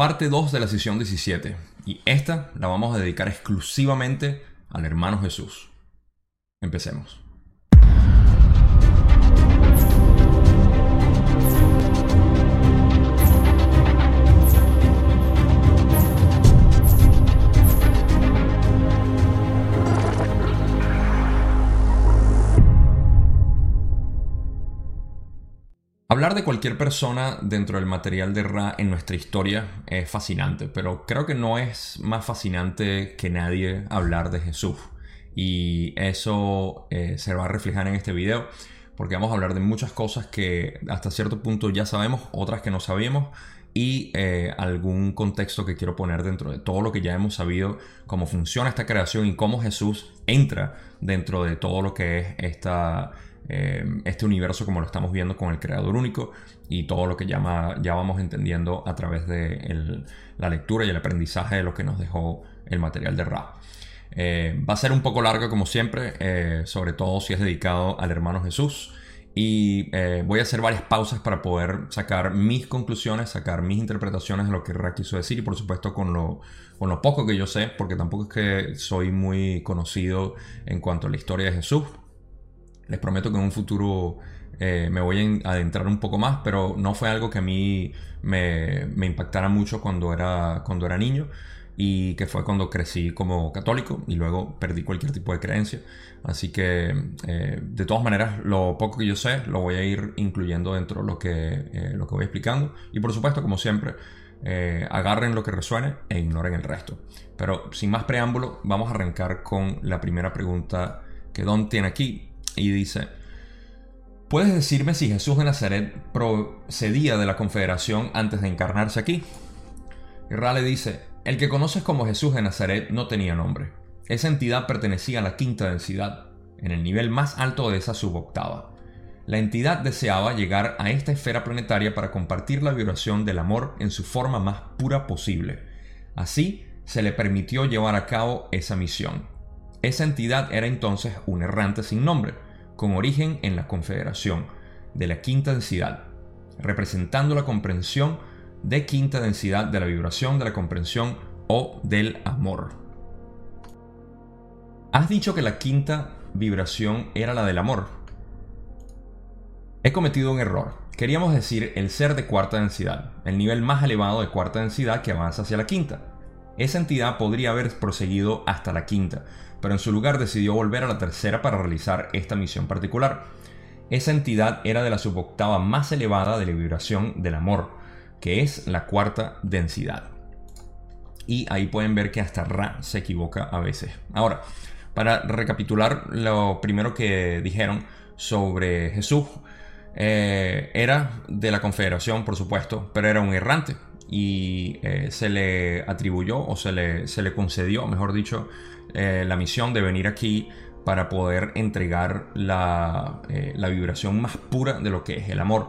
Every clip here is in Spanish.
parte 2 de la sesión 17. Y esta la vamos a dedicar exclusivamente al hermano Jesús. Empecemos. Hablar de cualquier persona dentro del material de Ra en nuestra historia es fascinante, pero creo que no es más fascinante que nadie hablar de Jesús. Y eso eh, se va a reflejar en este video, porque vamos a hablar de muchas cosas que hasta cierto punto ya sabemos, otras que no sabíamos, y eh, algún contexto que quiero poner dentro de todo lo que ya hemos sabido, cómo funciona esta creación y cómo Jesús entra dentro de todo lo que es esta eh, este universo como lo estamos viendo con el creador único y todo lo que ya, vamos entendiendo a través de la lectura y el aprendizaje de lo que nos dejó el material de Ra. Eh, va a ser un poco largo como siempre, eh, sobre todo si es dedicado al hermano Jesús. Y voy a hacer varias pausas para poder sacar mis conclusiones, sacar mis interpretaciones de lo que Ra quiso decir y por supuesto con lo, con lo poco que yo sé, porque tampoco es que soy muy conocido en cuanto a la historia de Jesús. Les prometo que en un futuro eh, me voy a adentrar un poco más, pero no fue algo que a mí me, impactara mucho cuando era, cuando era niño y que fue cuando crecí como católico y luego perdí cualquier tipo de creencia. Así que eh, de todas maneras lo poco que yo sé lo voy a ir incluyendo dentro de lo que, eh, lo que voy explicando y por supuesto como siempre agarren lo que resuene e ignoren el resto. Pero sin más preámbulo vamos a arrancar con la primera pregunta que Don tiene aquí y dice, ¿puedes decirme si Jesús de Nazaret procedía de la confederación antes de encarnarse aquí? Y le dice, el que conoces como Jesús de Nazaret no tenía nombre. Esa entidad pertenecía a la quinta densidad, en el nivel más alto de esa suboctava. La entidad deseaba llegar a esta esfera planetaria para compartir la vibración del amor en su forma más pura posible. Así, se le permitió llevar a cabo esa misión. Esa entidad era entonces un errante sin nombre, con origen en la Confederación de la quinta densidad, representando la comprensión de quinta densidad de la vibración de la comprensión o del amor. Has dicho que la quinta vibración era la del amor. He cometido un error. Queríamos decir el ser de cuarta densidad, el nivel más elevado de cuarta densidad que avanza hacia la quinta. Esa entidad podría haber proseguido hasta la quinta, pero en su lugar decidió volver a la tercera para realizar esta misión particular. Esa entidad era de la suboctava más elevada de la vibración del amor, que es la cuarta densidad. Y ahí pueden ver que hasta Ra se equivoca a veces. Ahora, para recapitular lo primero que dijeron sobre Jesús, eh, era de la confederación, por supuesto, pero era un errante y eh, se le atribuyó o se le, se le concedió, mejor dicho, eh, la misión de venir aquí para poder entregar eh, la, vibración más pura de lo que es el amor.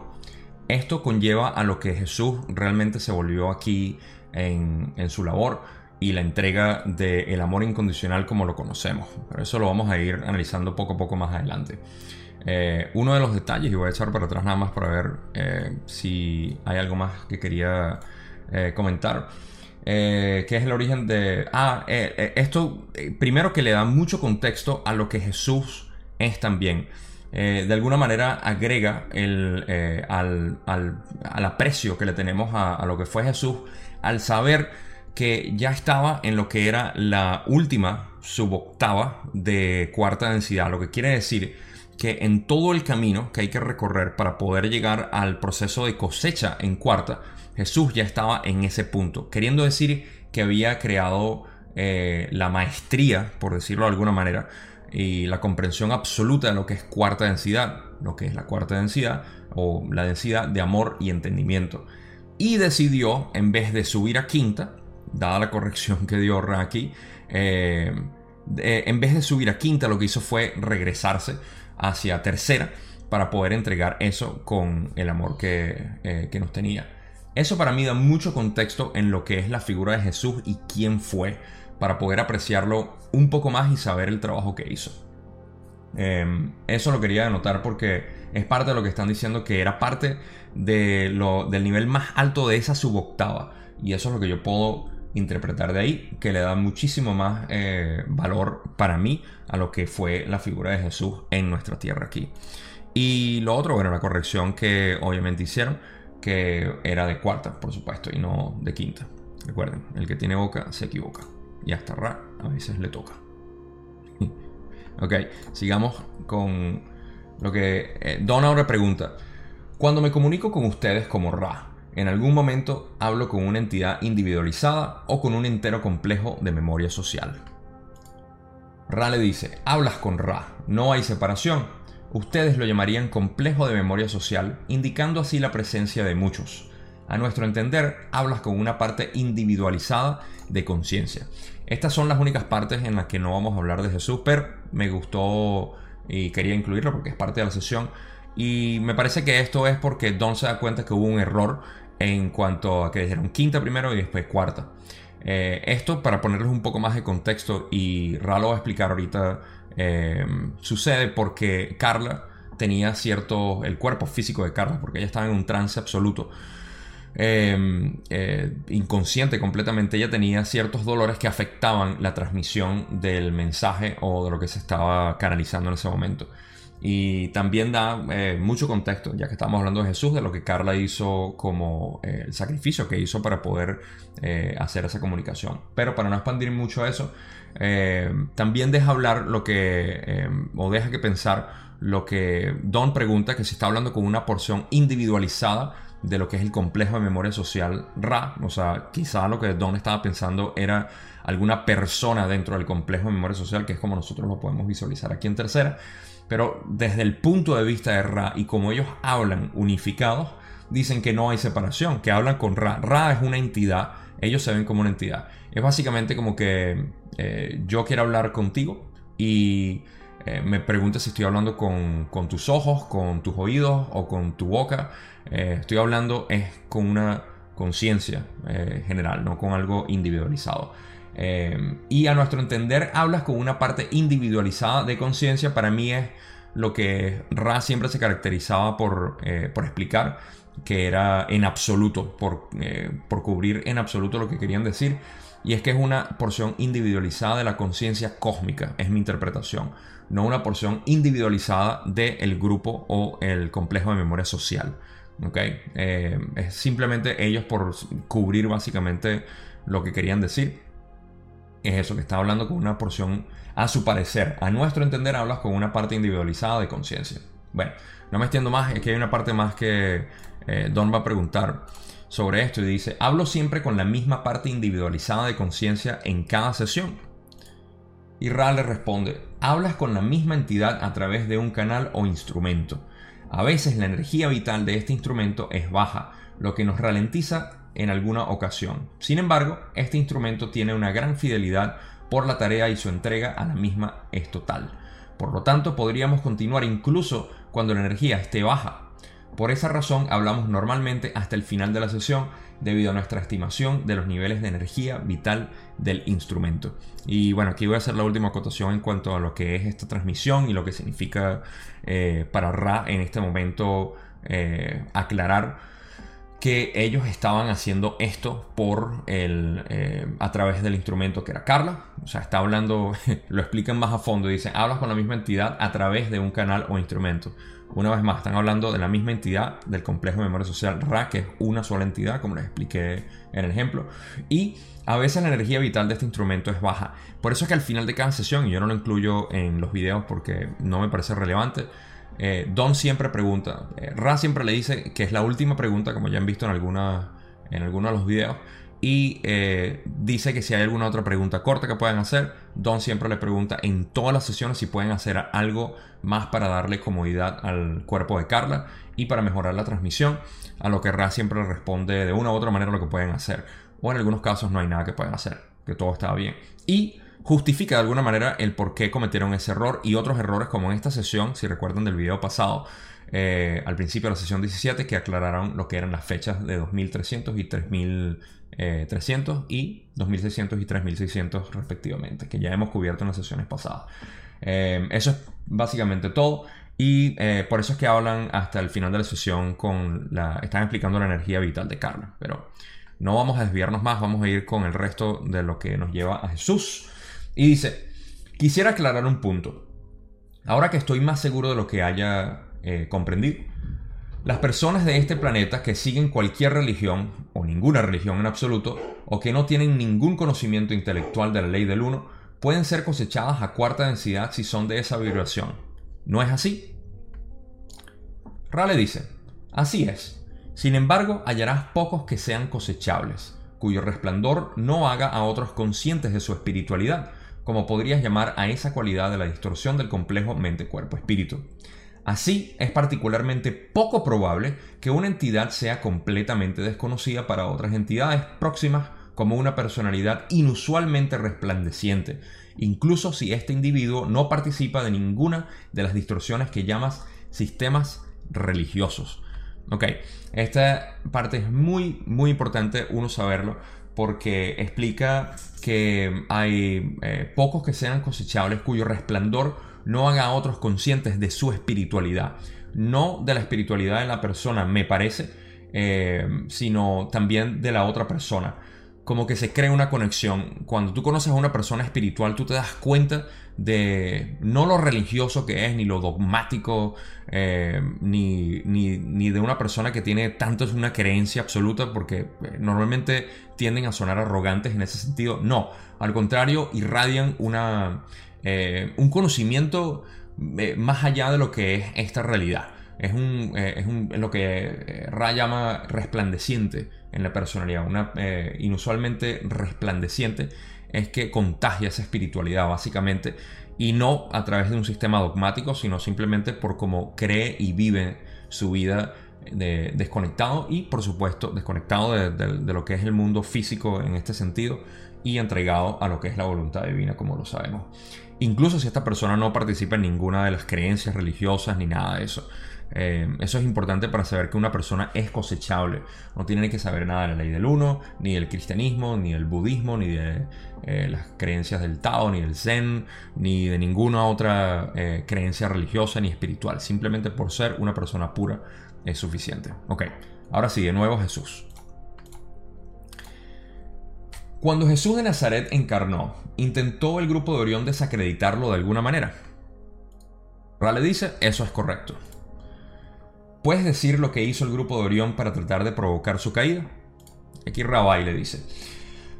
Esto conlleva a lo que Jesús realmente se volvió aquí en, su labor y la entrega del amor incondicional como lo conocemos. Pero eso lo vamos a ir analizando poco a poco más adelante. Uno de los detalles, y voy a echar para atrás nada más para ver si hay algo más que quería comentar eh, que es el origen de... Ah, eh, eh, esto primero que le da mucho contexto a lo que Jesús es también. de alguna manera agrega el, al, aprecio que le tenemos a, lo que fue Jesús al saber que ya estaba en lo que era la última suboctava de cuarta densidad, lo que quiere decir que en todo el camino que hay que recorrer para poder llegar al proceso de cosecha en cuarta, Jesús ya estaba en ese punto, queriendo decir que había creado eh, la maestría, por decirlo de alguna manera, y la comprensión absoluta de lo que es cuarta densidad, lo que es la cuarta densidad o la densidad de amor y entendimiento. Y decidió, en vez de subir a quinta, dada la corrección que dio Raki, eh, en vez de subir a quinta, lo que hizo fue regresarse hacia tercera para poder entregar eso con el amor que, eh, que nos tenía. Eso para mí da mucho contexto en lo que es la figura de Jesús y quién fue, para poder apreciarlo un poco más y saber el trabajo que hizo. Em, eso lo quería anotar porque es parte de lo que están diciendo que era parte de lo, del nivel más alto de esa suboctava Y eso es lo que yo puedo interpretar de ahí, que le da muchísimo más eh, valor para mí a lo que fue la figura de Jesús en nuestra tierra aquí. Y lo otro, bueno, la corrección que obviamente hicieron, que era de cuarta, por supuesto, y no de quinta. Recuerden, el que tiene boca se equivoca. Y hasta Ra a veces le toca. ok, sigamos con lo que eh, Don ahora pregunta. Cuando me comunico con ustedes como Ra, en algún momento hablo con una entidad individualizada o con un entero complejo de memoria social. Ra le dice, hablas con Ra, no hay separación. Ustedes lo llamarían complejo de memoria social, indicando así la presencia de muchos. A nuestro entender, hablas con una parte individualizada de conciencia. Estas son las únicas partes en las que no vamos a hablar de Jesús, pero me gustó y quería incluirlo porque es parte de la sesión. Y me parece que esto es porque Don se da cuenta que hubo un error en cuanto a que dijeron quinta primero y después cuarta. Eh, esto para ponerles un poco más de contexto y Ralo va a explicar ahorita, eh, sucede porque Carla tenía cierto, el cuerpo físico de Carla, porque ella estaba en un trance absoluto. Eh, inconsciente completamente, ella tenía ciertos dolores que afectaban la transmisión del mensaje o de lo que se estaba canalizando en ese momento. Y también da eh, mucho contexto, ya que estamos hablando de Jesús, de lo que Carla hizo como eh, el sacrificio que hizo para poder eh, hacer esa comunicación. Pero para no expandir mucho eso, también deja hablar lo que, o deja que pensar lo que Don pregunta, que se está hablando con una porción individualizada de lo que es el complejo de memoria social Ra. O sea, quizá lo que Don estaba pensando era alguna persona dentro del complejo de memoria social, que es como nosotros lo podemos visualizar aquí en tercera. Pero desde el punto de vista de Ra y como ellos hablan unificados, dicen que no hay separación, que hablan con Ra. Ra es una entidad, ellos se ven como una entidad. Es básicamente como que eh, yo quiero hablar contigo y eh, me preguntas si estoy hablando con, tus ojos, con tus oídos o con tu boca. Eh, estoy hablando es con una conciencia general, no con algo individualizado. Y a nuestro entender hablas con una parte individualizada de conciencia. Para mí es lo que Ra siempre se caracterizaba por, por explicar, que era en absoluto, por, eh, por cubrir en absoluto lo que querían decir. Y es que es una porción individualizada de la conciencia cósmica, es mi interpretación, no una porción individualizada del grupo o el complejo de memoria social. ¿okay? es simplemente ellos por cubrir básicamente lo que querían decir es eso, que está hablando con una porción, a su parecer, a nuestro entender, hablas con una parte individualizada de conciencia. Bueno, no me extiendo más, es que hay una parte más que eh, Don va a preguntar sobre esto y dice, hablo siempre con la misma parte individualizada de conciencia en cada sesión. Y Ra le responde, hablas con la misma entidad a través de un canal o instrumento. A veces la energía vital de este instrumento es baja, lo que nos ralentiza en alguna ocasión. Sin embargo, este instrumento tiene una gran fidelidad por la tarea y su entrega a la misma es total. Por lo tanto, podríamos continuar incluso cuando la energía esté baja. Por esa razón hablamos normalmente hasta el final de la sesión debido a nuestra estimación de los niveles de energía vital del instrumento. Y bueno, aquí voy a hacer la última acotación en cuanto a lo que es esta transmisión y lo que significa eh, para Ra en este momento eh, aclarar que ellos estaban haciendo esto por el, eh, a través del instrumento que era Carla. O sea, está hablando, lo explican más a fondo. Dicen, hablas con la misma entidad a través de un canal o instrumento. Una vez más, están hablando de la misma entidad del complejo de memoria social RA, que es una sola entidad, como les expliqué en el ejemplo. Y a veces la energía vital de este instrumento es baja. Por eso es que al final de cada sesión, y yo no lo incluyo en los videos porque no me parece relevante, eh, Don siempre pregunta, eh, Ra siempre le dice que es la última pregunta, como ya han visto en, alguna, en algunos de los videos, y eh, dice que si hay alguna otra pregunta corta que puedan hacer, Don siempre le pregunta en todas las sesiones si pueden hacer algo más para darle comodidad al cuerpo de Carla y para mejorar la transmisión, a lo que Ra siempre le responde de una u otra manera lo que pueden hacer, o en algunos casos no hay nada que puedan hacer, que todo está bien. Y justifica de alguna manera el por qué cometieron ese error y otros errores como en esta sesión, si recuerdan del video pasado, eh, al principio de la sesión 17, que aclararon lo que eran las fechas de 2300 y 3300 y 2600 y 3600 respectivamente, que ya hemos cubierto en las sesiones pasadas. Eh, eso es básicamente todo. Y eh, por eso es que hablan hasta el final de la sesión con la... Están explicando la energía vital de Carla. Pero no vamos a desviarnos más, vamos a ir con el resto de lo que nos lleva a Jesús. Y dice, quisiera aclarar un punto. Ahora que estoy más seguro de lo que haya eh, comprendido, las personas de este planeta que siguen cualquier religión, o ninguna religión en absoluto, o que no tienen ningún conocimiento intelectual de la ley del uno, pueden ser cosechadas a cuarta densidad si son de esa vibración. ¿No es así? Rale dice, así es. Sin embargo, hallarás pocos que sean cosechables, cuyo resplandor no haga a otros conscientes de su espiritualidad, como podrías llamar a esa cualidad de la distorsión del complejo mente-cuerpo-espíritu. Así, es particularmente poco probable que una entidad sea completamente desconocida para otras entidades próximas como una personalidad inusualmente resplandeciente, incluso si este individuo no participa de ninguna de las distorsiones que llamas sistemas religiosos. Ok, esta parte es muy, muy importante uno saberlo porque explica que hay eh, pocos que sean cosechables cuyo resplandor no haga a otros conscientes de su espiritualidad. No de la espiritualidad de la persona, me parece, eh, sino también de la otra persona. Como que se crea una conexión. Cuando tú conoces a una persona espiritual, tú te das cuenta de no lo religioso que es, ni lo dogmático, eh, ni, ni, de una persona que tiene tanto una creencia absoluta, porque eh, normalmente tienden a sonar arrogantes en ese sentido. No, al contrario, irradian una, eh, un conocimiento más allá de lo que es esta realidad. Es, un, es lo que Ra llama resplandeciente en la personalidad, una inusualmente resplandeciente es que contagia esa espiritualidad básicamente y no a través de un sistema dogmático, sino simplemente por cómo cree y vive su vida de, desconectado y por supuesto desconectado de, lo que es el mundo físico en este sentido y entregado a lo que es la voluntad divina como lo sabemos. Incluso si esta persona no participa en ninguna de las creencias religiosas ni nada de eso. Eh, eso es importante para saber que una persona es cosechable. No tiene que saber nada de la ley del uno, ni del cristianismo, ni del budismo, ni de eh, las creencias del Tao, ni del Zen, ni de ninguna otra eh, creencia religiosa ni espiritual. Simplemente por ser una persona pura es suficiente. Ok, ahora sí, de nuevo Jesús. Cuando Jesús de Nazaret encarnó, intentó el grupo de Orión desacreditarlo de alguna manera. Rale dice, eso es correcto. ¿Puedes decir lo que hizo el grupo de Orión para tratar de provocar su caída? Aquí Rabai le dice,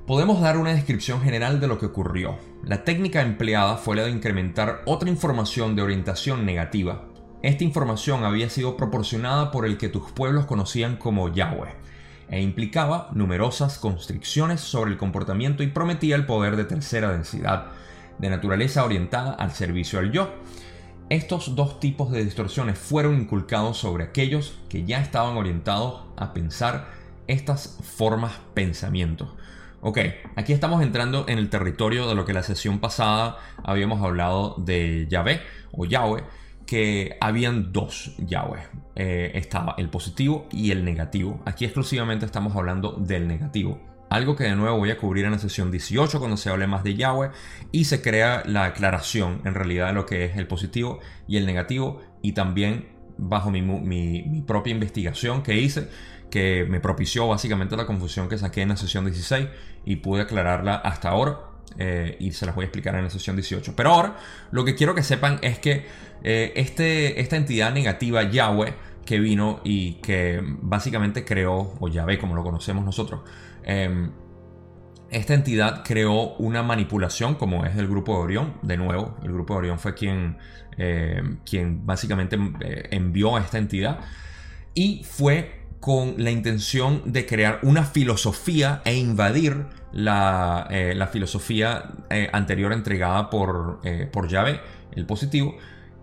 podemos dar una descripción general de lo que ocurrió. La técnica empleada fue la de incrementar otra información de orientación negativa. Esta información había sido proporcionada por el que tus pueblos conocían como Yahweh e implicaba numerosas constricciones sobre el comportamiento y prometía el poder de tercera densidad, de naturaleza orientada al servicio al yo estos dos tipos de distorsiones fueron inculcados sobre aquellos que ya estaban orientados a pensar estas formas pensamientos. Ok, aquí estamos entrando en el territorio de lo que la sesión pasada habíamos hablado de Yahvé o Yahweh, que habían dos Yahweh. Eh, estaba el positivo y el negativo. Aquí exclusivamente estamos hablando del negativo. Algo que de nuevo voy a cubrir en la sesión 18 cuando se hable más de Yahweh y se crea la aclaración en realidad de lo que es el positivo y el negativo y también bajo mi, propia investigación que hice que me propició básicamente la confusión que saqué en la sesión 16 y pude aclararla hasta ahora eh, y se las voy a explicar en la sesión 18. Pero ahora lo que quiero que sepan es que eh, este, esta entidad negativa Yahweh que vino y que básicamente creó, o Yahvé como lo conocemos nosotros, Em, esta entidad creó una manipulación como es el grupo de Orión. De nuevo, el grupo de Orión fue quien, em, quien básicamente eh, envió a esta entidad. Y fue con la intención de crear una filosofía e invadir la, eh, filosofía eh, anterior entregada por, por Yahvé, el positivo,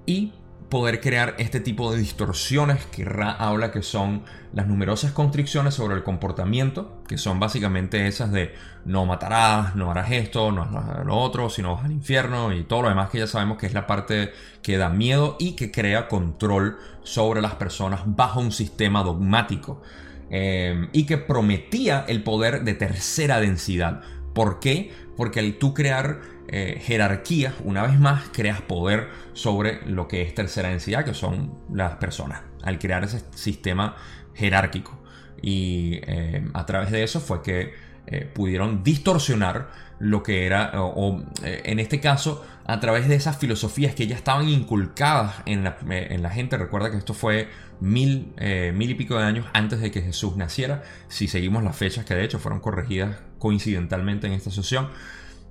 y poder crear este tipo de distorsiones que Ra habla que son las numerosas constricciones sobre el comportamiento, que son básicamente esas de no matarás, no harás esto, no harás lo otro, sino vas al infierno y todo lo demás que ya sabemos que es la parte que da miedo y que crea control sobre las personas bajo un sistema dogmático eh, y que prometía el poder de tercera densidad. ¿Por qué? Porque al tú crear eh, jerarquía, una vez más, creas poder sobre lo que es tercera densidad, que son las personas, al crear ese sistema jerárquico. y eh, a través de eso fue que eh, pudieron distorsionar lo que era, o, en este caso, a través de esas filosofías que ya estaban inculcadas en la, en la gente. Recuerda que esto fue mil, mil y pico de años antes de que Jesús naciera. Si seguimos las fechas que de hecho fueron corregidas coincidentalmente en esta sesión,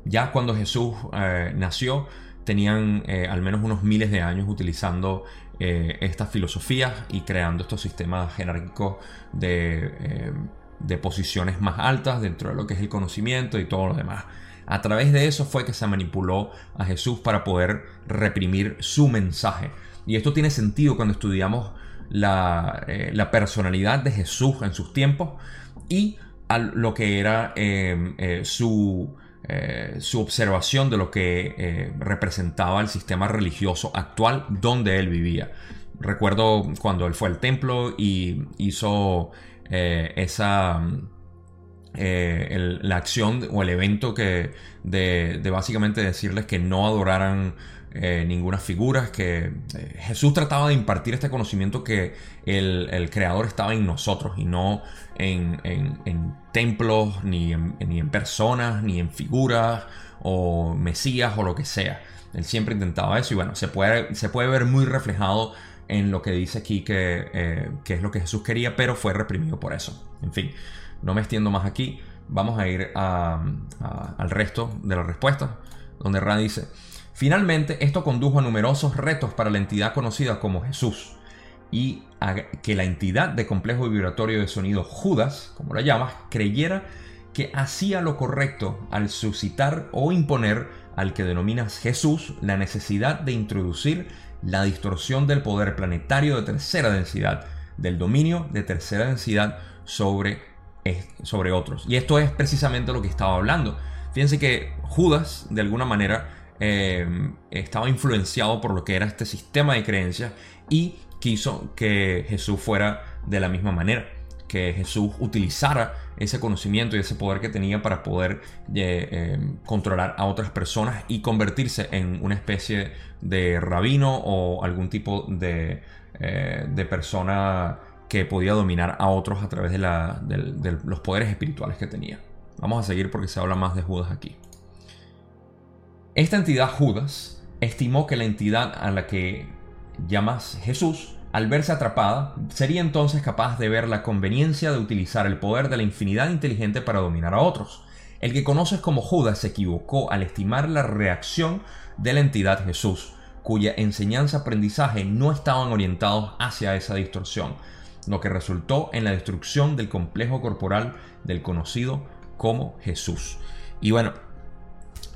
ya cuando Jesús nació, tenían al menos unos miles de años utilizando eh, estas filosofías y creando estos sistemas jerárquicos eh, de, posiciones más altas dentro de lo que es el conocimiento y todo lo demás. A través de eso fue que se manipuló a Jesús para poder reprimir su mensaje. Y esto tiene sentido cuando estudiamos la, eh, personalidad de Jesús en sus tiempos y lo que era su eh, su observación de lo que eh, representaba el sistema religioso actual donde él vivía. Recuerdo cuando él fue al templo y hizo eh, esa... la acción o el evento que de, básicamente decirles que no adoraran ninguna figura, que Jesús trataba de impartir este conocimiento que el, creador estaba en nosotros y no en, templos, ni en, personas, ni en figuras o mesías o lo que sea. Él siempre intentaba eso y bueno, se puede, se puede ver muy reflejado en lo que dice aquí que, eh, es lo que Jesús quería, pero fue reprimido por eso. En fin, no me extiendo más aquí. Vamos a ir al resto de la respuesta, donde Ra dice, finalmente esto condujo a numerosos retos para la entidad conocida como Jesús y a que la entidad de complejo vibratorio de sonido Judas, como la llamas, creyera que hacía lo correcto al suscitar o imponer al que denominas Jesús la necesidad de introducir la distorsión del poder planetario de tercera densidad, del dominio de tercera densidad sobre, sobre otros. Y esto es precisamente lo que estaba hablando. Fíjense que Judas, de alguna manera, eh, estaba influenciado por lo que era este sistema de creencias y quiso que Jesús fuera de la misma manera, que Jesús utilizara ese conocimiento y ese poder que tenía para poder eh, em, controlar a otras personas y convertirse en una especie de rabino o algún tipo de, eh, de persona que podía dominar a otros a través de, de los poderes espirituales que tenía. Vamos a seguir porque se habla más de Judas aquí. Esta entidad Judas estimó que la entidad a la que llamas Jesús, al verse atrapada, sería entonces capaz de ver la conveniencia de utilizar el poder de la infinidad inteligente para dominar a otros. El que conoces como Judas se equivocó al estimar la reacción de la entidad Jesús, cuya enseñanza-aprendizaje no estaban orientados hacia esa distorsión, lo que resultó en la destrucción del complejo corporal del conocido como Jesús. Y bueno,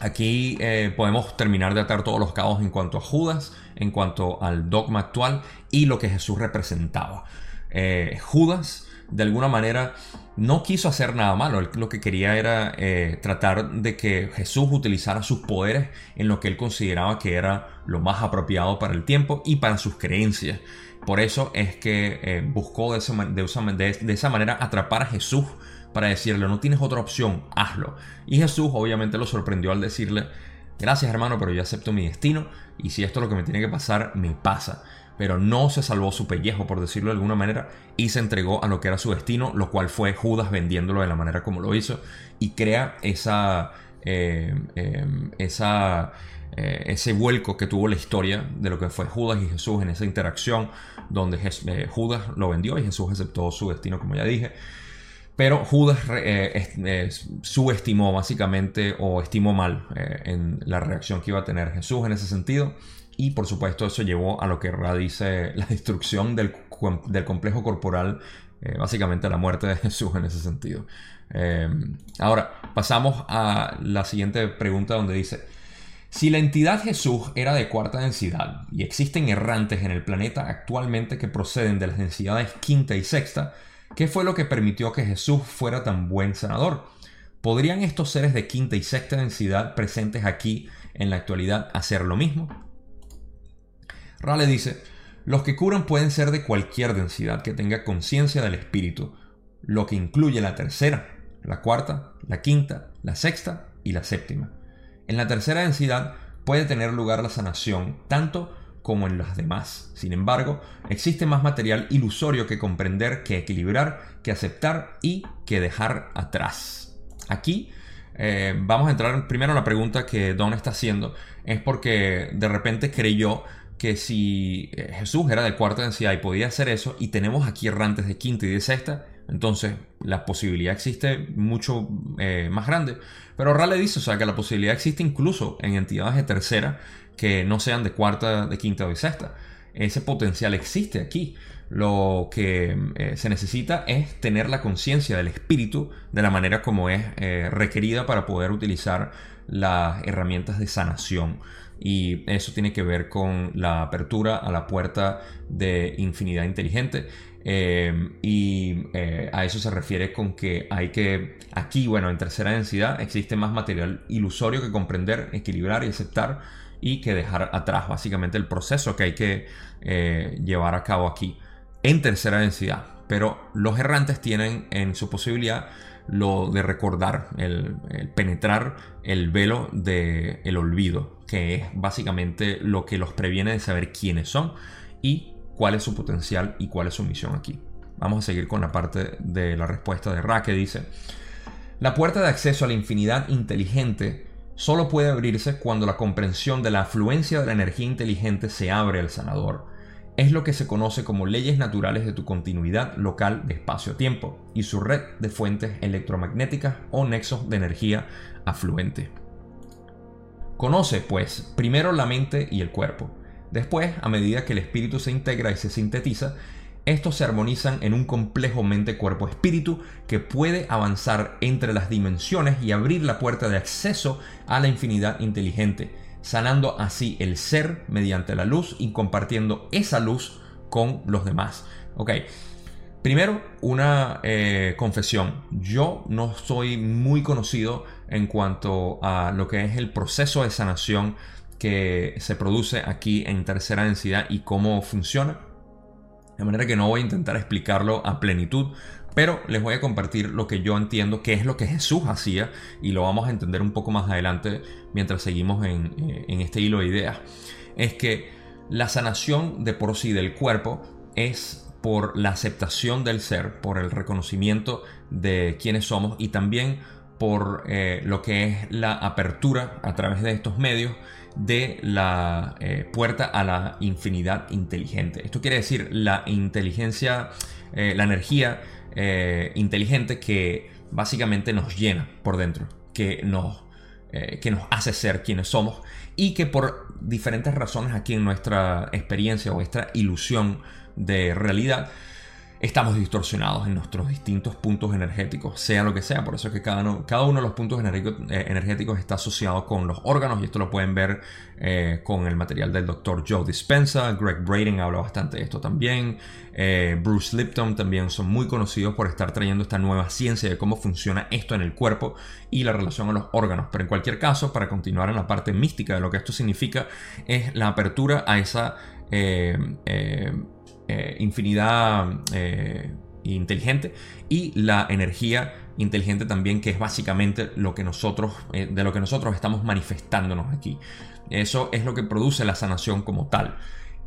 Aquí eh, podemos terminar de atar todos los cabos en cuanto a Judas, en cuanto al dogma actual y lo que Jesús representaba. Eh, Judas, de alguna manera, no quiso hacer nada malo. lo que quería era eh, tratar de que Jesús utilizara sus poderes en lo que él consideraba que era lo más apropiado para el tiempo y para sus creencias. Por eso es que buscó de esa manera atrapar a Jesús para decirle, no tienes otra opción, hazlo. Y Jesús obviamente lo sorprendió al decirle, gracias hermano, pero yo acepto mi destino y si esto es lo que me tiene que pasar, me pasa. Pero no se salvó su pellejo, por decirlo de alguna manera, y se entregó a lo que era su destino, lo cual fue Judas vendiéndolo de la manera como lo hizo, y crea esa, eh, eh, esa, eh, ese vuelco que tuvo la historia de lo que fue Judas y Jesús en esa interacción, donde Judas lo vendió y Jesús aceptó su destino, como ya dije. Pero Judas subestimó básicamente o estimó mal en la reacción que iba a tener Jesús en ese sentido. Y por supuesto eso llevó a lo que Ra dice la destrucción del, complejo corporal, eh, básicamente la muerte de Jesús en ese sentido. ahora, pasamos a la siguiente pregunta donde dice, si la entidad Jesús era de cuarta densidad y existen errantes en el planeta actualmente que proceden de las densidades quinta y sexta, ¿Qué fue lo que permitió que Jesús fuera tan buen sanador? ¿Podrían estos seres de quinta y sexta densidad presentes aquí en la actualidad hacer lo mismo? Rale dice, los que curan pueden ser de cualquier densidad que tenga conciencia del espíritu, lo que incluye la tercera, la cuarta, la quinta, la sexta y la séptima. En la tercera densidad puede tener lugar la sanación tanto como en las demás. Sin embargo, existe más material ilusorio que comprender, que equilibrar, que aceptar y que dejar atrás. Aquí eh, vamos a entrar primero a la pregunta que Don está haciendo. Es porque de repente creyó que si eh, Jesús era de cuarta densidad y podía hacer eso, y tenemos aquí errantes de quinta y de sexta, entonces la posibilidad existe mucho eh, más grande. Pero Rale dice, o sea, que la posibilidad existe incluso en entidades de tercera que no sean de cuarta, de quinta o de sexta. Ese potencial existe aquí. Lo que eh, se necesita es tener la conciencia del espíritu de la manera como es requerida para poder utilizar las herramientas de sanación. Y eso tiene que ver con la apertura a la puerta de infinidad inteligente. Eh, y a eso se refiere con que hay que, aquí, bueno, en tercera densidad existe más material ilusorio que comprender, equilibrar y aceptar y que dejar atrás. Básicamente el proceso que hay que llevar a cabo aquí en tercera densidad. Pero los errantes tienen en su posibilidad lo de recordar, el, penetrar el velo del el olvido, que es básicamente lo que los previene de saber quiénes son y cuál es su potencial y cuál es su misión aquí. Vamos a seguir con la parte de la respuesta de Ra que dice, la puerta de acceso a la infinidad inteligente solo puede abrirse cuando la comprensión de la afluencia de la energía inteligente se abre al sanador es lo que se conoce como leyes naturales de tu continuidad local de espacio-tiempo y su red de fuentes electromagnéticas o nexos de energía afluente. Conoce, pues, primero la mente y el cuerpo. Después, a medida que el espíritu se integra y se sintetiza, estos se armonizan en un complejo mente-cuerpo-espíritu que puede avanzar entre las dimensiones y abrir la puerta de acceso a la infinidad inteligente, sanando así el ser mediante la luz y compartiendo esa luz con los demás. Ok, primero una eh, confesión. Yo no soy muy conocido en cuanto a lo que es el proceso de sanación que se produce aquí en tercera densidad y cómo funciona. De manera que no voy a intentar explicarlo a plenitud, pero les voy a compartir lo que yo entiendo que es lo que Jesús hacía y lo vamos a entender un poco más adelante mientras seguimos en, eh, este hilo de ideas. Es que la sanación de por sí del cuerpo es por la aceptación del ser, por el reconocimiento de quiénes somos y también por eh, lo que es la apertura a través de estos medios de la eh, puerta a la infinidad inteligente. Esto quiere decir la inteligencia, la energía eh, inteligente que básicamente nos llena por dentro, que nos, eh, que nos hace ser quienes somos y que por diferentes razones aquí en nuestra experiencia o nuestra ilusión de realidad estamos distorsionados en nuestros distintos puntos energéticos, sea lo que sea. Por eso es que cada uno, cada uno de los puntos eh, energéticos, está asociado con los órganos y esto lo pueden ver eh, con el material del doctor Joe Dispenza. Greg Braden habla bastante de esto también. Eh, Bruce Lipton también son muy conocidos por estar trayendo esta nueva ciencia de cómo funciona esto en el cuerpo y la relación a los órganos. Pero en cualquier caso, para continuar en la parte mística de lo que esto significa, es la apertura a esa infinidad eh, inteligente y la energía inteligente también que es básicamente lo que nosotros eh, de lo que nosotros estamos manifestándonos aquí. Eso es lo que produce la sanación como tal.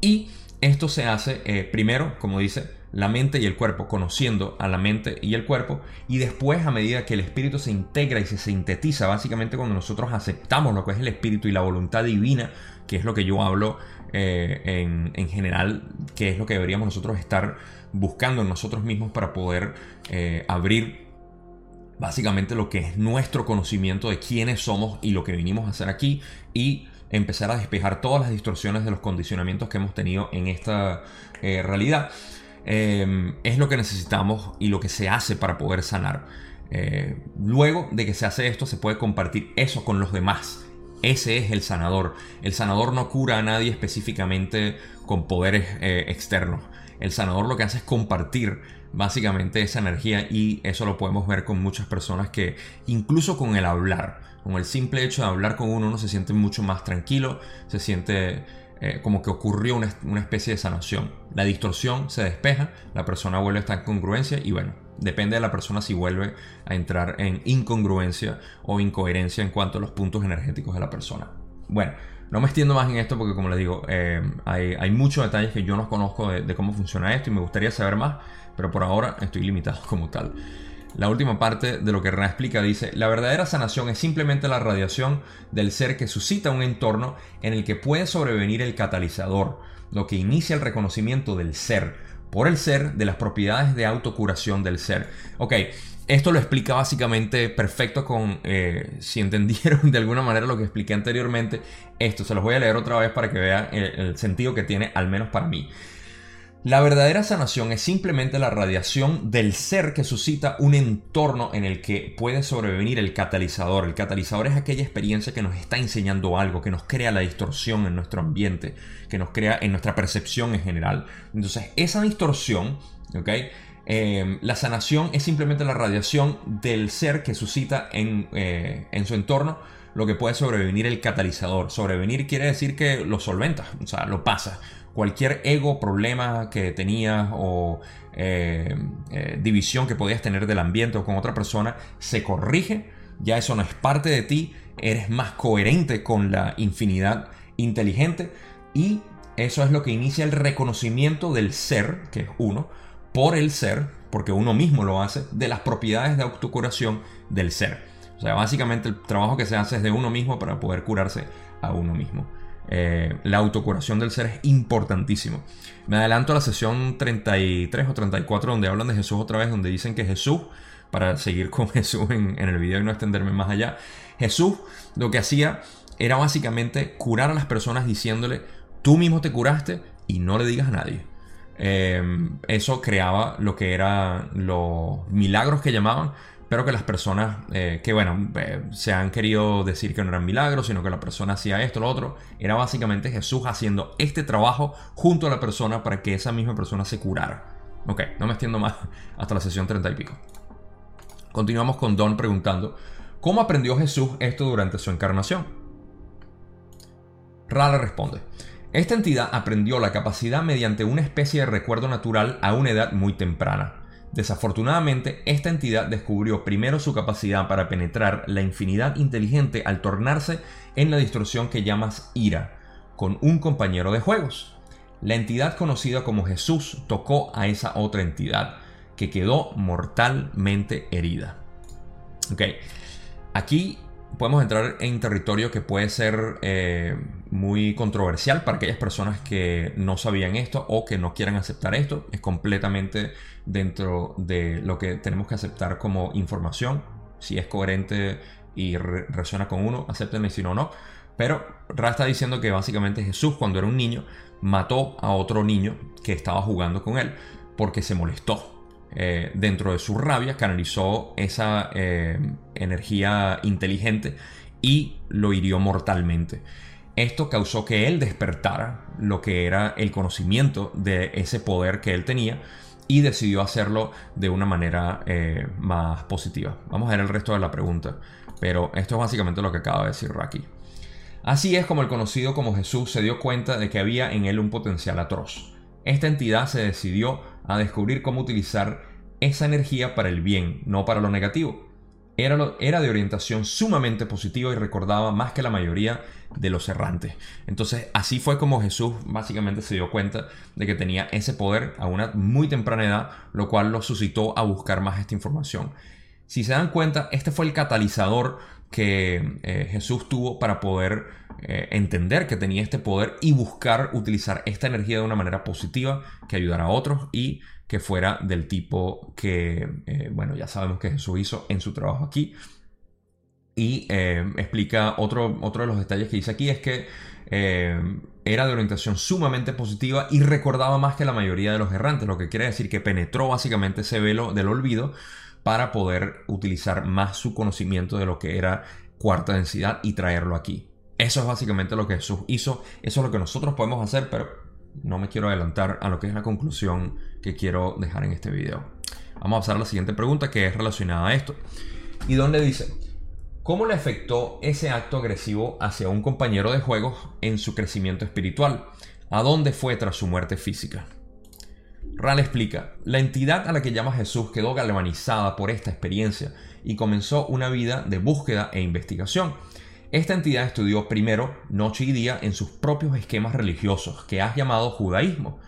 Y esto se hace primero como dice la mente y el cuerpo conociendo a la mente y el cuerpo y después a medida que el espíritu se integra y se sintetiza básicamente cuando nosotros aceptamos lo que es el espíritu y la voluntad divina que es lo que yo hablo eh, en, general, qué es lo que deberíamos nosotros estar buscando en nosotros mismos para poder eh, abrir básicamente lo que es nuestro conocimiento de quiénes somos y lo que vinimos a hacer aquí y empezar a despejar todas las distorsiones de los condicionamientos que hemos tenido en esta eh, realidad. es lo que necesitamos y lo que se hace para poder sanar. luego de que se hace esto, se puede compartir eso con los demás ese es el sanador. El sanador no cura a nadie específicamente con poderes eh, externos. El sanador lo que hace es compartir básicamente esa energía y eso lo podemos ver con muchas personas que incluso con el hablar, con el simple hecho de hablar con uno, uno se siente mucho más tranquilo, se siente eh, como que ocurrió una, una especie de sanación. La distorsión se despeja, la persona vuelve a estar en congruencia y bueno, Depende de la persona si vuelve a entrar en incongruencia o incoherencia en cuanto a los puntos energéticos de la persona. Bueno, No me extiendo más en esto porque, como les digo, eh, hay, muchos detalles que yo no conozco de, de, cómo funciona esto y me gustaría saber más, pero por ahora estoy limitado como tal. La última parte de lo que Ra explica dice, la verdadera sanación es simplemente la radiación del ser que suscita un entorno en el que puede sobrevenir el catalizador, lo que inicia el reconocimiento del ser, por el ser, de las propiedades de autocuración del ser. Ok, esto lo explica básicamente perfecto con, eh, si entendieron de alguna manera lo que expliqué anteriormente, esto se los voy a leer otra vez para que vean el sentido que tiene, al menos para mí. La verdadera sanación es simplemente la radiación del ser que suscita un entorno en el que puede sobrevenir el catalizador. El catalizador es aquella experiencia que nos está enseñando algo, que nos crea la distorsión en nuestro ambiente, que nos crea en nuestra percepción en general. Entonces, esa distorsión, ¿ok? Em, la sanación es simplemente la radiación del ser que suscita en, eh, en su entorno lo que puede sobrevenir el catalizador. Sobrevenir quiere decir que lo solventa, o sea, lo pasa cualquier ego, problema que tenías o eh, eh, división que podías tener del ambiente o con otra persona, se corrige, ya eso no es parte de ti, eres más coherente con la infinidad inteligente y eso es lo que inicia el reconocimiento del ser, que es uno, por el ser, porque uno mismo lo hace, de las propiedades de autocuración del ser. O sea, básicamente el trabajo que se hace es de uno mismo para poder curarse a uno mismo. Eh, la autocuración del ser es importantísimo. Me adelanto a la sesión 33 o 34 donde hablan de Jesús otra vez, donde dicen que Jesús, para seguir con Jesús en, el video y no extenderme más allá, Jesús lo que hacía era básicamente curar a las personas diciéndole, tú mismo te curaste y no le digas a nadie. Eh, eso creaba lo que eran los milagros que llamaban, pero que las personas eh, que, bueno, eh, se han querido decir que no eran milagros, sino que la persona hacía esto, lo otro, era básicamente Jesús haciendo este trabajo junto a la persona para que esa misma persona se curara. Ok, no me extiendo más hasta la sesión 30 y pico. Continuamos con Don preguntando, ¿cómo aprendió Jesús esto durante su encarnación? Rala responde, esta entidad aprendió la capacidad mediante una especie de recuerdo natural a una edad muy temprana. Desafortunadamente, esta entidad descubrió primero su capacidad para penetrar la infinidad inteligente al tornarse en la distorsión que llamas ira, con un compañero de juegos. La entidad conocida como Jesús tocó a esa otra entidad, que quedó mortalmente herida. Ok, aquí podemos entrar en territorio que puede ser eh, muy controversial para aquellas personas que no sabían esto o que no quieran aceptar esto. Es completamente dentro de lo que tenemos que aceptar como información. Si es coherente y resuena con uno, acéptenlo si no, no. Pero Ra está diciendo que básicamente Jesús cuando era un niño mató a otro niño que estaba jugando con él porque se molestó eh, dentro de su rabia, canalizó esa eh, energía inteligente y lo hirió mortalmente. Esto causó que él despertara lo que era el conocimiento de ese poder que él tenía y decidió hacerlo de una manera eh, más positiva. Vamos a ver el resto de la pregunta, pero esto es básicamente lo que acaba de decir Raki. Así es como el conocido como Jesús se dio cuenta de que había en él un potencial atroz. Esta entidad se decidió a descubrir cómo utilizar esa energía para el bien, no para lo negativo. Era, era, de orientación sumamente positiva y recordaba más que la mayoría de los errantes. Entonces así fue como Jesús básicamente se dio cuenta de que tenía ese poder a una muy temprana edad, lo cual lo suscitó a buscar más esta información. Si se dan cuenta, este fue el catalizador que eh, Jesús tuvo para poder eh, entender que tenía este poder y buscar utilizar esta energía de una manera positiva que ayudara a otros y que fuera del tipo que, eh, bueno, ya sabemos que Jesús hizo en su trabajo aquí. Y explica otro, otro de los detalles que dice aquí es que era de orientación sumamente positiva y recordaba más que la mayoría de los errantes, lo que quiere decir que penetró básicamente ese velo del olvido para poder utilizar más su conocimiento de lo que era cuarta densidad y traerlo aquí. Eso es básicamente lo que Jesús hizo, eso es lo que nosotros podemos hacer, pero no me quiero adelantar a lo que es la conclusión que quiero dejar en este video. Vamos a pasar a la siguiente pregunta que es relacionada a esto. Y donde dice, ¿cómo le afectó ese acto agresivo hacia un compañero de juegos en su crecimiento espiritual? ¿A dónde fue tras su muerte física? Ral explica, la entidad a la que llama Jesús quedó galvanizada por esta experiencia y comenzó una vida de búsqueda e investigación. Esta entidad estudió primero, noche y día, en sus propios esquemas religiosos, que has llamado judaísmo,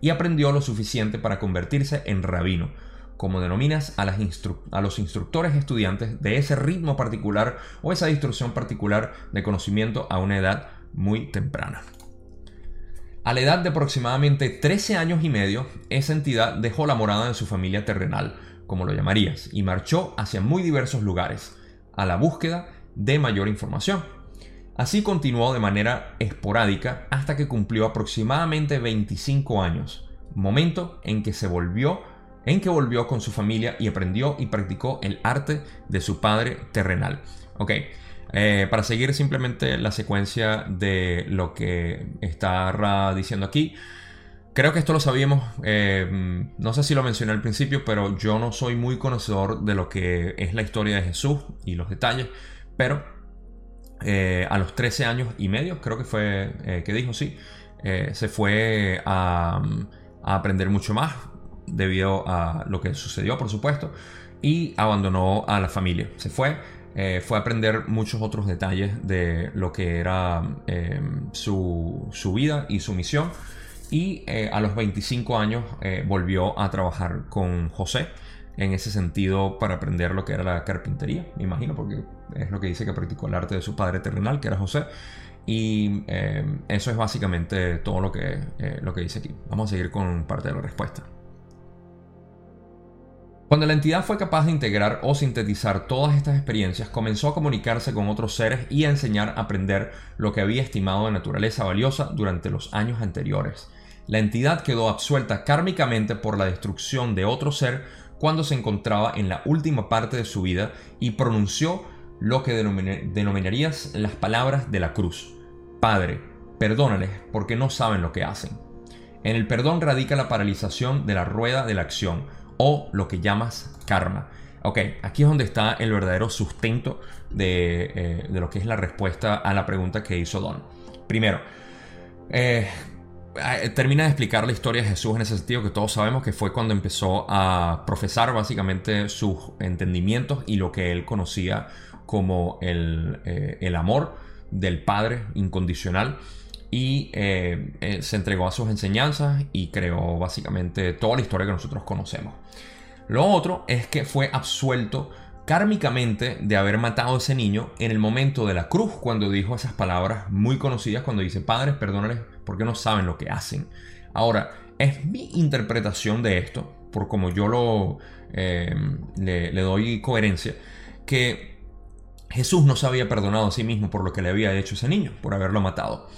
y aprendió lo suficiente para convertirse en rabino, como denominas a, los instructores estudiantes de ese ritmo particular o esa instrucción particular de conocimiento a una edad muy temprana. A la edad de aproximadamente 13 años y medio, esa entidad dejó la morada de su familia terrenal, como lo llamarías, y marchó hacia muy diversos lugares, a la búsqueda de mayor información. Así continuó de manera esporádica hasta que cumplió aproximadamente 25 años, momento en que se volvió en que volvió con su familia y aprendió y practicó el arte de su padre terrenal. Ok, eh, para seguir simplemente la secuencia de lo que está Ra diciendo aquí. Creo que esto lo sabíamos, eh, no sé si lo mencioné al principio, pero yo no soy muy conocedor de lo que es la historia de Jesús y los detalles, pero eh, a los 13 años y medio, creo que fue que dijo, sí, se fue a, a, aprender mucho más debido a lo que sucedió, por supuesto, y abandonó a la familia. Se fue eh, fue aprender muchos otros detalles de lo que era eh, su, vida y su misión. Y eh, a los 25 años volvió a trabajar con José en ese sentido para aprender lo que era la carpintería, me imagino, porque es lo que dice que practicó el arte de su padre terrenal, que era José. Y eso es básicamente todo lo que, lo que dice aquí. Vamos a seguir con parte de la respuesta. Cuando la entidad fue capaz de integrar o sintetizar todas estas experiencias, comenzó a comunicarse con otros seres y a enseñar a aprender lo que había estimado de naturaleza valiosa durante los años anteriores. La entidad quedó absuelta kármicamente por la destrucción de otro ser cuando se encontraba en la última parte de su vida y pronunció lo que denominarías las palabras de la cruz. Padre, perdónales porque no saben lo que hacen. En el perdón radica la paralización de la rueda de la acción, o lo que llamas karma. Ok, aquí es donde está el verdadero sustento de, eh, lo que es la respuesta a la pregunta que hizo Don. Primero, eh, termina de explicar la historia de Jesús en ese sentido que todos sabemos que fue cuando empezó a profesar básicamente sus entendimientos y lo que él conocía como el, eh, el amor del Padre incondicional y se entregó a sus enseñanzas y creó básicamente toda la historia que nosotros conocemos. Lo otro es que fue absuelto kármicamente de haber matado a ese niño en el momento de la cruz, cuando dijo esas palabras muy conocidas, cuando dice, padres, perdónales porque no saben lo que hacen. Ahora, es mi interpretación de esto, por como yo lo eh, le, le doy coherencia, que Jesús no se había perdonado a sí mismo por lo que le había hecho ese niño, por haberlo matado.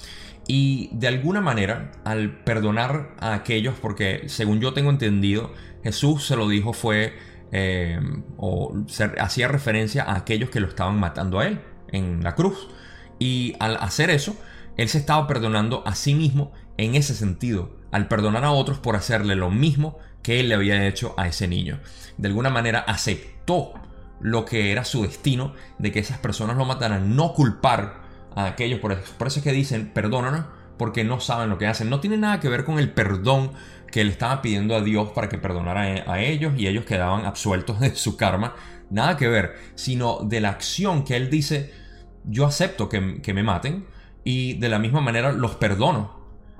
Y de alguna manera, al perdonar a aquellos, porque según yo tengo entendido, Jesús se lo dijo fue, eh, o hacía referencia a aquellos que lo estaban matando a él en la cruz. Y al hacer eso, él se estaba perdonando a sí mismo en ese sentido, al perdonar a otros por hacerle lo mismo que él le había hecho a ese niño. De alguna manera aceptó lo que era su destino de que esas personas lo mataran, no culpar a aquellos, por eso, por que dicen perdónanos porque no saben lo que hacen. No tiene nada que ver con el perdón que él estaba pidiendo a Dios para que perdonara a ellos y ellos quedaban absueltos de su karma. Nada que ver, sino de la acción que él dice, yo acepto que, que me maten y de la misma manera los perdono.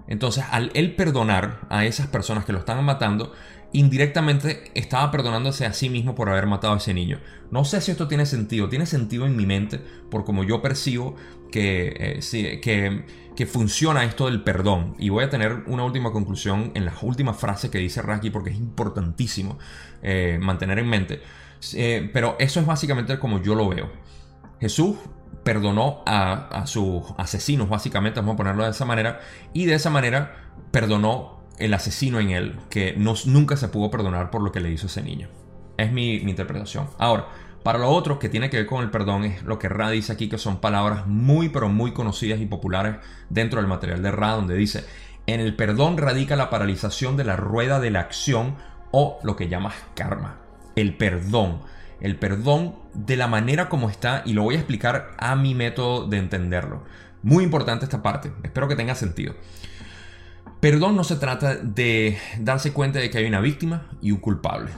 Entonces, al él perdonar a esas personas que lo estaban matando, indirectamente estaba perdonándose a sí mismo por haber matado a ese niño. No sé si esto tiene sentido, tiene sentido en mi mente por como yo percibo que, eh, que, que, funciona esto del perdón. Y voy a tener una última conclusión en las últimas frases que dice Raki porque es importantísimo eh, mantener en mente. Eh, pero eso es básicamente como yo lo veo. Jesús perdonó a, a sus asesinos, básicamente, vamos a ponerlo de esa manera, y de esa manera perdonó el asesino en él, que no, nunca se pudo perdonar por lo que le hizo ese niño. Es mi, interpretación. Ahora, para lo otro que tiene que ver con el perdón es lo que Ra dice aquí, que son palabras muy pero muy conocidas y populares dentro del material de Ra, donde dice, en el perdón radica la paralización de la rueda de la acción o lo que llamas karma. El perdón. El perdón de la manera como está, y lo voy a explicar a mi método de entenderlo. Muy importante esta parte, espero que tenga sentido. Perdón no se trata de darse cuenta de que hay una víctima y un culpable.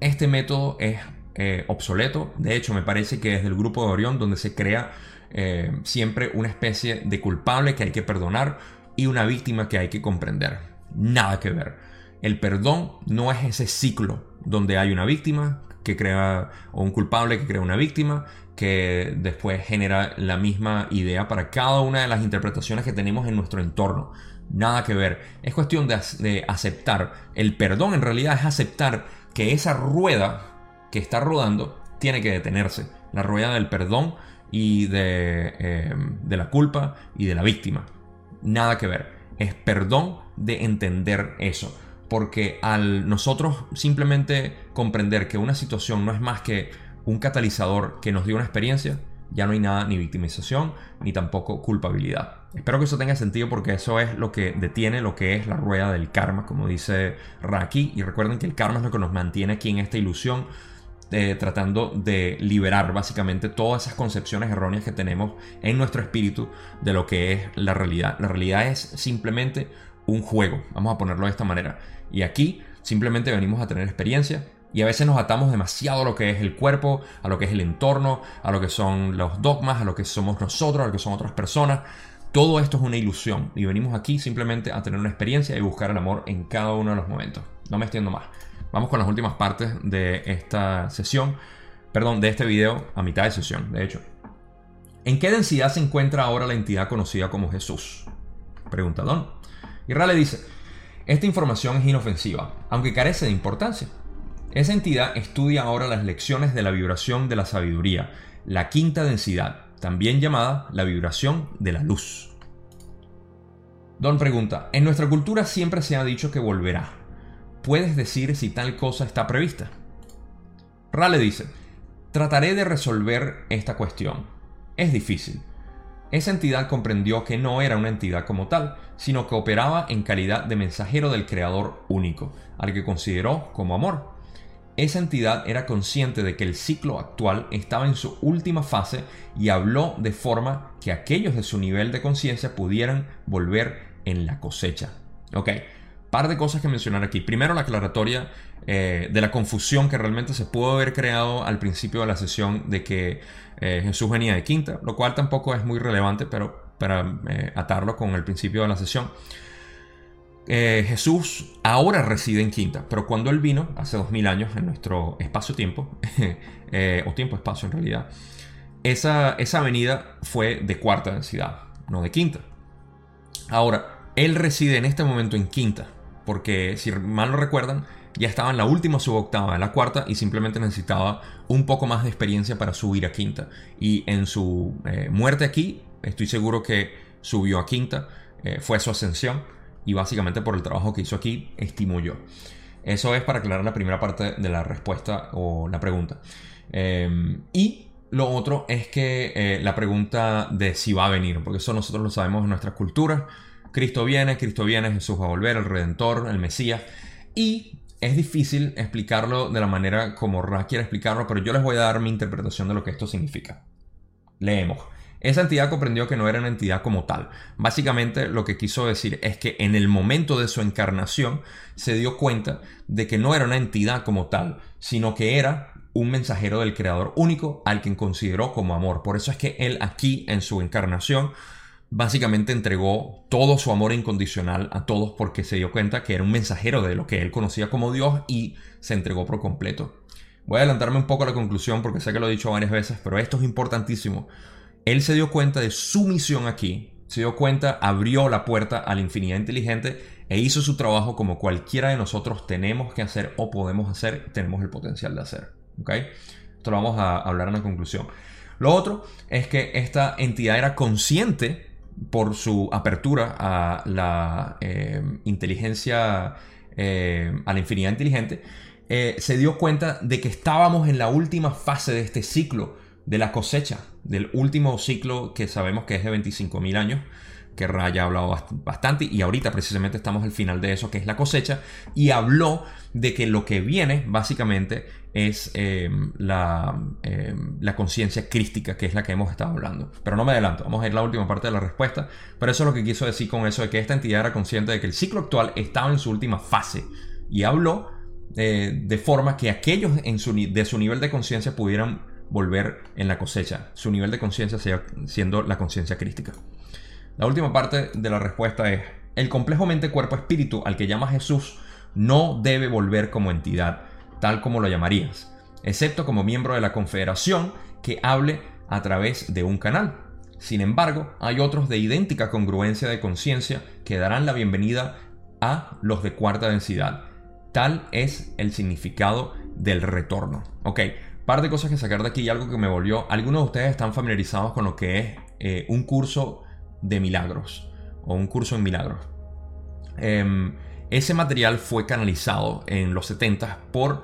Este método es eh, obsoleto. De hecho, me parece que es del grupo de Orión donde se crea eh, siempre una especie de culpable que hay que perdonar y una víctima que hay que comprender. Nada que ver. El perdón no es ese ciclo donde hay una víctima que crea o un culpable que crea una víctima que después genera la misma idea para cada una de las interpretaciones que tenemos en nuestro entorno. Nada que ver. Es cuestión de, aceptar. El perdón en realidad es aceptar que esa rueda que está rodando tiene que detenerse. La rueda del perdón y de, eh, de la culpa y de la víctima. Nada que ver. Es perdón de entender eso. Porque al nosotros simplemente comprender que una situación no es más que un catalizador que nos dio una experiencia, ya no hay nada ni victimización ni tampoco culpabilidad. Espero que eso tenga sentido porque eso es lo que detiene lo que es la rueda del karma, como dice Raki. Y recuerden que el karma es lo que nos mantiene aquí en esta ilusión, eh, tratando de liberar básicamente todas esas concepciones erróneas que tenemos en nuestro espíritu de lo que es la realidad. La realidad es simplemente un juego, vamos a ponerlo de esta manera. Y aquí simplemente venimos a tener experiencia, y a veces nos atamos demasiado a lo que es el cuerpo, a lo que es el entorno, a lo que son los dogmas, a lo que somos nosotros, a lo que son otras personas. Todo esto es una ilusión y venimos aquí simplemente a tener una experiencia y buscar el amor en cada uno de los momentos. No me extiendo más. Vamos con las últimas partes de esta sesión, perdón, de este video a mitad de sesión, de hecho. ¿En qué densidad se encuentra ahora la entidad conocida como Jesús? Pregunta Don. Y Ra le dice, esta información es inofensiva, aunque carece de importancia. Esa entidad estudia ahora las lecciones de la vibración de la sabiduría, la quinta densidad, también llamada la vibración de la luz. Don pregunta, en nuestra cultura siempre se ha dicho que volverá. ¿Puedes decir si tal cosa está prevista? Ra le dice, trataré de resolver esta cuestión. Es difícil. Esa entidad comprendió que no era una entidad como tal, sino que operaba en calidad de mensajero del Creador único, al que consideró como amor esa entidad era consciente de que el ciclo actual estaba en su última fase y habló de forma que aquellos de su nivel de conciencia pudieran volver en la cosecha. Ok, par de cosas que mencionar aquí. Primero la aclaratoria eh, de la confusión que realmente se pudo haber creado al principio de la sesión de que eh, Jesús venía de quinta, lo cual tampoco es muy relevante, pero para eh, atarlo con el principio de la sesión. Eh, Jesús ahora reside en Quinta, pero cuando él vino, hace dos mil años, en nuestro espacio-tiempo, eh, o tiempo-espacio en realidad, esa, esa avenida fue de cuarta densidad, no de quinta. Ahora, él reside en este momento en quinta, porque si mal lo recuerdan, ya estaba en la última suboctava de la cuarta y simplemente necesitaba un poco más de experiencia para subir a quinta. Y en su eh, muerte aquí, estoy seguro que subió a quinta, fue su ascensión y básicamente por el trabajo que hizo aquí, estimo yo. Eso es para aclarar la primera parte de la respuesta o la pregunta. Em, y lo otro es que eh, la pregunta de si va a venir, porque eso nosotros lo sabemos en nuestras culturas. Cristo viene, Cristo viene, Jesús va a volver, el Redentor, el Mesías. Y es difícil explicarlo de la manera como Ra quiere explicarlo, pero yo les voy a dar mi interpretación de lo que esto significa. Leemos. Esa entidad comprendió que no era una entidad como tal. Básicamente lo que quiso decir es que en el momento de su encarnación se dio cuenta de que no era una entidad como tal, sino que era un mensajero del Creador único al quien consideró como amor. Por eso es que él aquí en su encarnación básicamente entregó todo su amor incondicional a todos porque se dio cuenta que era un mensajero de lo que él conocía como Dios y se entregó por completo. Voy a adelantarme un poco a la conclusión porque sé que lo he dicho varias veces, pero esto es importantísimo él se dio cuenta de su misión aquí, se dio cuenta, abrió la puerta a la infinidad inteligente e hizo su trabajo como cualquiera de nosotros tenemos que hacer o podemos hacer, tenemos el potencial de hacer. ¿ok? Esto lo vamos a hablar en la conclusión. Lo otro es que esta entidad era consciente por su apertura a la eh, inteligencia, eh, a la infinidad inteligente, eh, se dio cuenta de que estábamos en la última fase de este ciclo de la cosecha, del último ciclo que sabemos que es de 25.000 años, que Raya ha hablado bastante y ahorita precisamente estamos al final de eso, que es la cosecha, y habló de que lo que viene básicamente es em, la, em, la conciencia crística, que es la que hemos estado hablando. Pero no me adelanto, vamos a ir a la última parte de la respuesta, pero eso es lo que quiso decir con eso, de que esta entidad era consciente de que el ciclo actual estaba en su última fase, y habló eh, de forma que aquellos en su, de su nivel de conciencia pudieran volver en la cosecha, su nivel de conciencia siendo la conciencia crística. La última parte de la respuesta es, el complejo mente-cuerpo-espíritu al que llama Jesús no debe volver como entidad, tal como lo llamarías, excepto como miembro de la confederación que hable a través de un canal. Sin embargo, hay otros de idéntica congruencia de conciencia que darán la bienvenida a los de cuarta densidad. Tal es el significado del retorno. Ok, par de cosas que sacar de aquí y algo que me volvió. Algunos de ustedes están familiarizados con lo que es eh, un curso de milagros o un curso en milagros. Em, ese material fue canalizado en los 70 por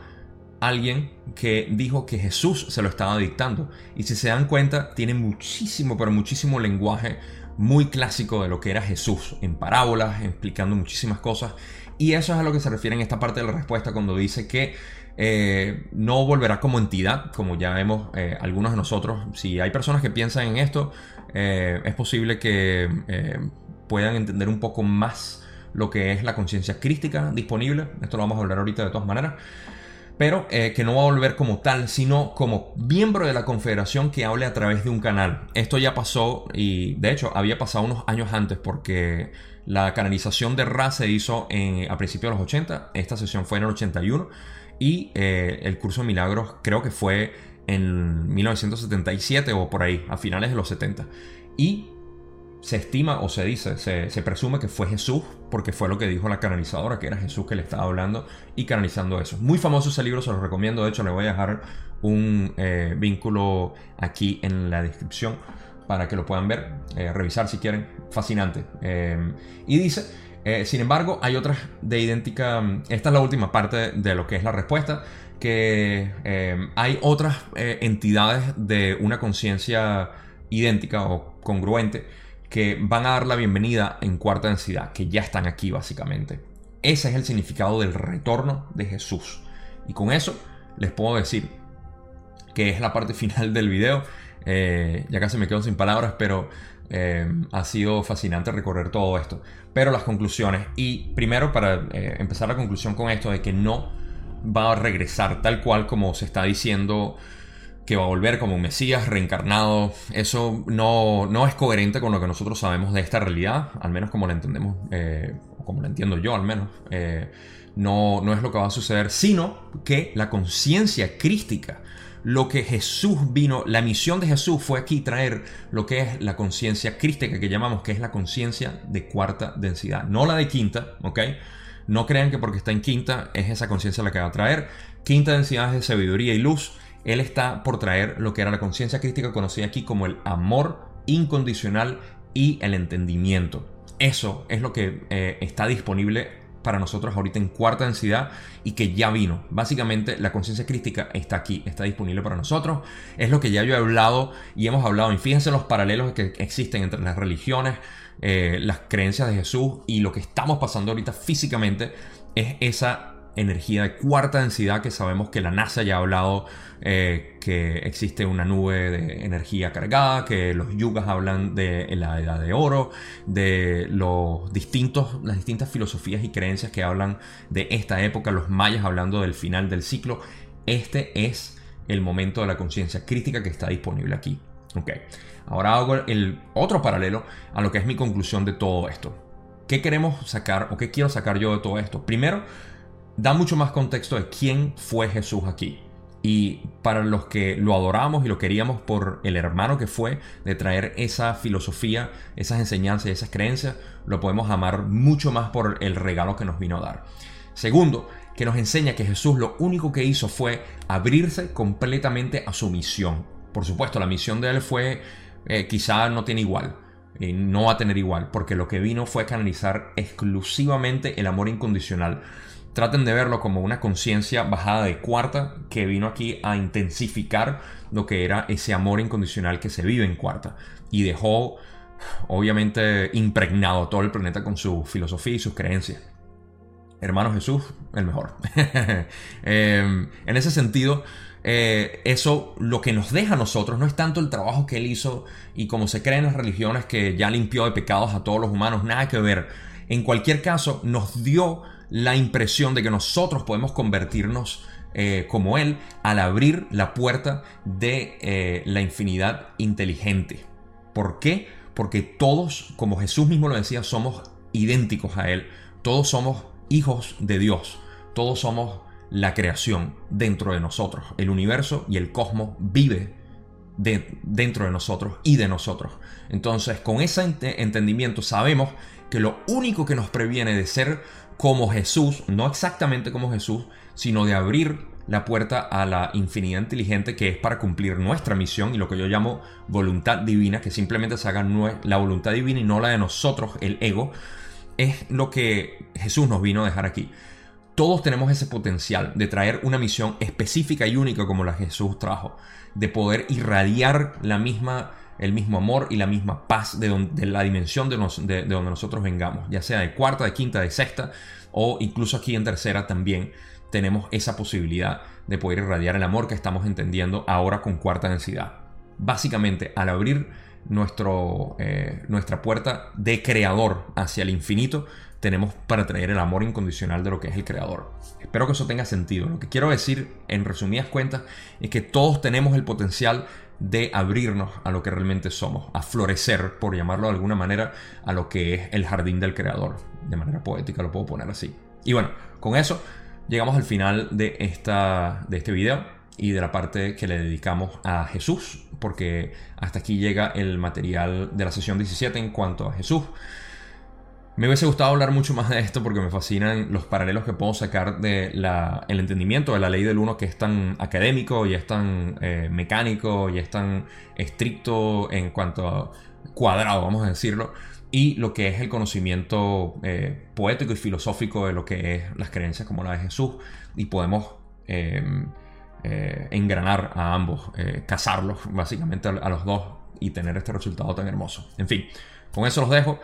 alguien que dijo que Jesús se lo estaba dictando. Y si se dan cuenta, tiene muchísimo, pero muchísimo lenguaje muy clásico de lo que era Jesús, en parábolas, explicando muchísimas cosas. Y eso es a lo que se refiere en esta parte de la respuesta cuando dice que eh, no volverá como entidad, como ya vemos eh, algunos de nosotros. Si hay personas que piensan en esto, eh, es posible que puedan entender un poco más lo que es la conciencia crística disponible. Esto lo vamos a hablar ahorita de todas maneras. Pero que no va a volver como tal, sino como miembro de la confederación que hable a través de un canal. Esto ya pasó y de hecho había pasado unos años antes porque la canalización de Ra se hizo a principios de los 80. Esta sesión fue en el 81 y eh, el curso de milagros creo que fue en 1977 o por ahí, a finales de los 70. Y se estima o se dice, se, presume que fue Jesús, porque fue lo que dijo la canalizadora, que era Jesús que le estaba hablando y canalizando eso. Muy famoso ese libro, se lo recomiendo. De hecho, le voy a dejar un eh, vínculo aquí en la descripción para que lo puedan ver, eh, revisar si quieren. Fascinante. y dice eh, sin embargo, hay otras de idéntica... Esta es la última parte de lo que es la respuesta, que eh, hay otras eh, entidades de una conciencia idéntica o congruente que van a dar la bienvenida en cuarta densidad, que ya están aquí básicamente. Ese es el significado del retorno de Jesús. Y con eso les puedo decir que es la parte final del video. ya casi me quedo sin palabras, pero ha sido fascinante recorrer todo esto pero las conclusiones. Y primero, para eh, empezar la conclusión con esto de que no va a regresar tal cual como se está diciendo que va a volver como un Mesías reencarnado. Eso no, no es coherente con lo que nosotros sabemos de esta realidad, al menos como la entendemos, eh, como la entiendo yo al menos. Eh, no, no es lo que va a suceder, sino que la conciencia crística lo que Jesús vino, la misión de Jesús fue aquí traer lo que es la conciencia crística que llamamos, que es la conciencia de cuarta densidad, no la de quinta, ¿ok? No crean que porque está en quinta es esa conciencia la que va a traer. Quinta densidad es de sabiduría y luz. Él está por traer lo que era la conciencia crística conocida aquí como el amor incondicional y el entendimiento. Eso es lo que eh, está disponible para nosotros ahorita en cuarta densidad y que ya vino. Básicamente la conciencia crítica está aquí, está disponible para nosotros. Es lo que ya yo he hablado y hemos hablado. Y fíjense los paralelos que existen entre las religiones, eh, las creencias de Jesús y lo que estamos pasando ahorita físicamente es esa energía de cuarta densidad que sabemos que la NASA ya ha hablado eh, que existe una nube de energía cargada, que los yugas hablan de la edad de oro, de los distintos, las distintas filosofías y creencias que hablan de esta época, los mayas hablando del final del ciclo. Este es el momento de la conciencia crítica que está disponible aquí. Ok, ahora hago el otro paralelo a lo que es mi conclusión de todo esto. ¿Qué queremos sacar o qué quiero sacar yo de todo esto? Primero, da mucho más contexto de quién fue Jesús aquí. Y para los que lo adoramos y lo queríamos por el hermano que fue, de traer esa filosofía, esas enseñanzas y esas creencias, lo podemos amar mucho más por el regalo que nos vino a dar. Segundo, que nos enseña que Jesús lo único que hizo fue abrirse completamente a su misión. Por supuesto, la misión de él fue, eh, quizá no tiene igual, no va a tener igual, porque lo que vino fue canalizar exclusivamente el amor incondicional traten de verlo como una conciencia bajada de cuarta que vino aquí a intensificar lo que era ese amor incondicional que se vive en cuarta y dejó obviamente impregnado todo el planeta con su filosofía y sus creencias. Hermano Jesús, el mejor. Em, en ese sentido, eh, eso lo que nos deja a nosotros no es tanto el trabajo que él hizo y como se cree en las religiones que ya limpió de pecados a todos los humanos, nada que ver. En cualquier caso, nos dio la impresión de que nosotros podemos convertirnos eh, como Él al abrir la puerta de eh, la infinidad inteligente. ¿Por qué? Porque todos, como Jesús mismo lo decía, somos idénticos a Él. Todos somos hijos de Dios. Todos somos la creación dentro de nosotros. El universo y el cosmos vive dentro de nosotros y de nosotros. Entonces, con ese entendimiento sabemos que lo único que nos previene de ser como Jesús, no exactamente como Jesús, sino de abrir la puerta a la infinidad inteligente que es para cumplir nuestra misión y lo que yo llamo voluntad divina, que simplemente se haga la voluntad divina y no la de nosotros, el ego, es lo que Jesús nos vino a dejar aquí. Todos tenemos ese potencial de traer una misión específica y única como la Jesús trajo, de poder irradiar la misma, el mismo amor y la misma paz de, la dimensión de, de donde nosotros vengamos, ya sea de cuarta, de quinta, de sexta o incluso aquí en tercera también tenemos esa posibilidad de poder irradiar el amor que estamos entendiendo ahora con cuarta densidad. Básicamente, al abrir nuestro, eh, nuestra puerta de creador hacia el infinito, tenemos para traer el amor incondicional de lo que es el creador. Espero que eso tenga sentido. Lo que quiero decir, en resumidas cuentas, es que todos tenemos el potencial de abrirnos a lo que realmente somos, a florecer, por llamarlo de alguna manera, a lo que es el jardín del creador. De manera poética lo puedo poner así. Y bueno, con eso llegamos al final de, esta, de este video y de la parte que le dedicamos a Jesús, porque hasta aquí llega el material de la sesión 17 en cuanto a Jesús. Me hubiese gustado hablar mucho más de esto porque me fascinan los paralelos que puedo sacar del el entendimiento de la ley del uno que es tan académico y es tan eh, mecánico y es tan estricto en cuanto a cuadrado, vamos a decirlo, y lo que es el conocimiento eh, poético y filosófico de lo que es las creencias como la de Jesús y podemos em, eh, engranar a ambos, casarlos básicamente a, los dos y tener este resultado tan hermoso. En fin, con eso los dejo.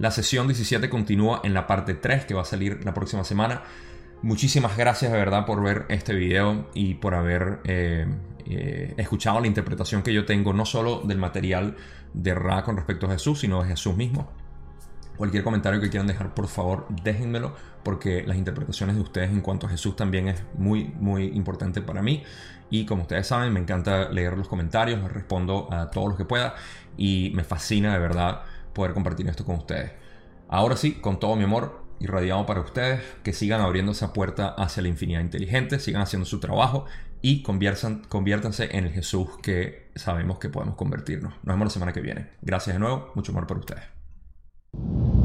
La sesión 17 continúa en la parte 3 que va a salir la próxima semana. Muchísimas gracias de verdad por ver este video y por haber escuchado la interpretación que yo tengo no solo del material de Ra con respecto a Jesús, sino de Jesús mismo. Cualquier comentario que quieran dejar, por favor, déjenmelo, porque las interpretaciones de ustedes en cuanto a Jesús también es muy, muy importante para mí. Y como ustedes saben, me encanta leer los comentarios, les respondo a todos los que pueda y me fascina de verdad poder compartir esto con ustedes. Ahora sí, con todo mi amor, irradiado para ustedes, que sigan abriendo esa puerta hacia la infinidad inteligente, sigan haciendo su trabajo y conviértanse en el Jesús que sabemos que podemos convertirnos. Nos vemos la semana que viene. Gracias de nuevo, mucho amor para ustedes.